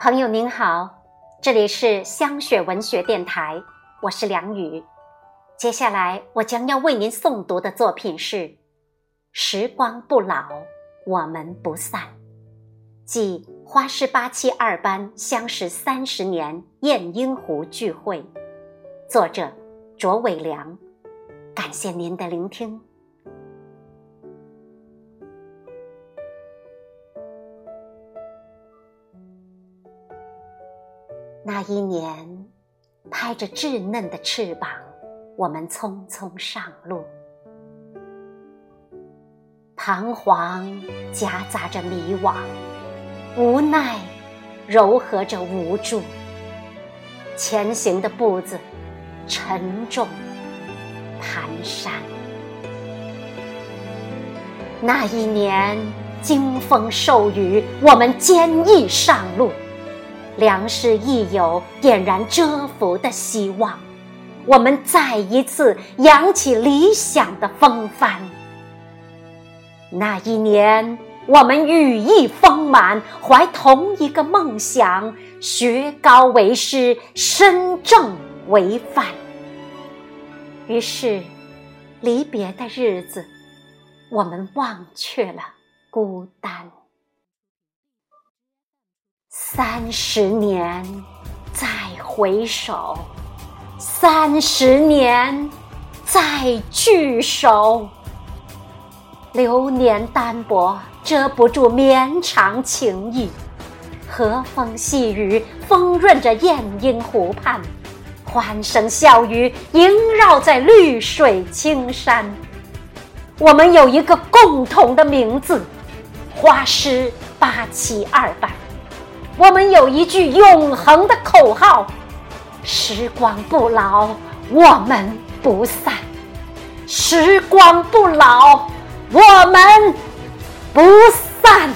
朋友您好，这里是香雪文学电台，我是梁宇。接下来我将要为您诵读的作品是《时光不老，我们不散》，即花市八七二班相识三十年雁鹰湖聚会，作者卓伟良。感谢您的聆听。那一年，拍着稚嫩的翅膀，我们匆匆上路，彷徨夹杂着迷惘，无奈柔和着无助，前行的步子沉重蹒跚。那一年，惊风受雨，我们坚毅上路。粮食亦有点燃蛰伏的希望，我们再一次扬起理想的风帆。那一年，我们羽翼丰满，怀同一个梦想，学高为师，身正为范。于是，离别的日子，我们忘却了孤单。三十年，再回首；三十年，再聚首。流年单薄，遮不住绵长情意。和风细雨，丰润着雁鹰湖畔；欢声笑语，萦绕在绿水青山。我们有一个共同的名字——花师八七二班。我们有一句永恒的口号：时光不老，我们不散；时光不老，我们不散。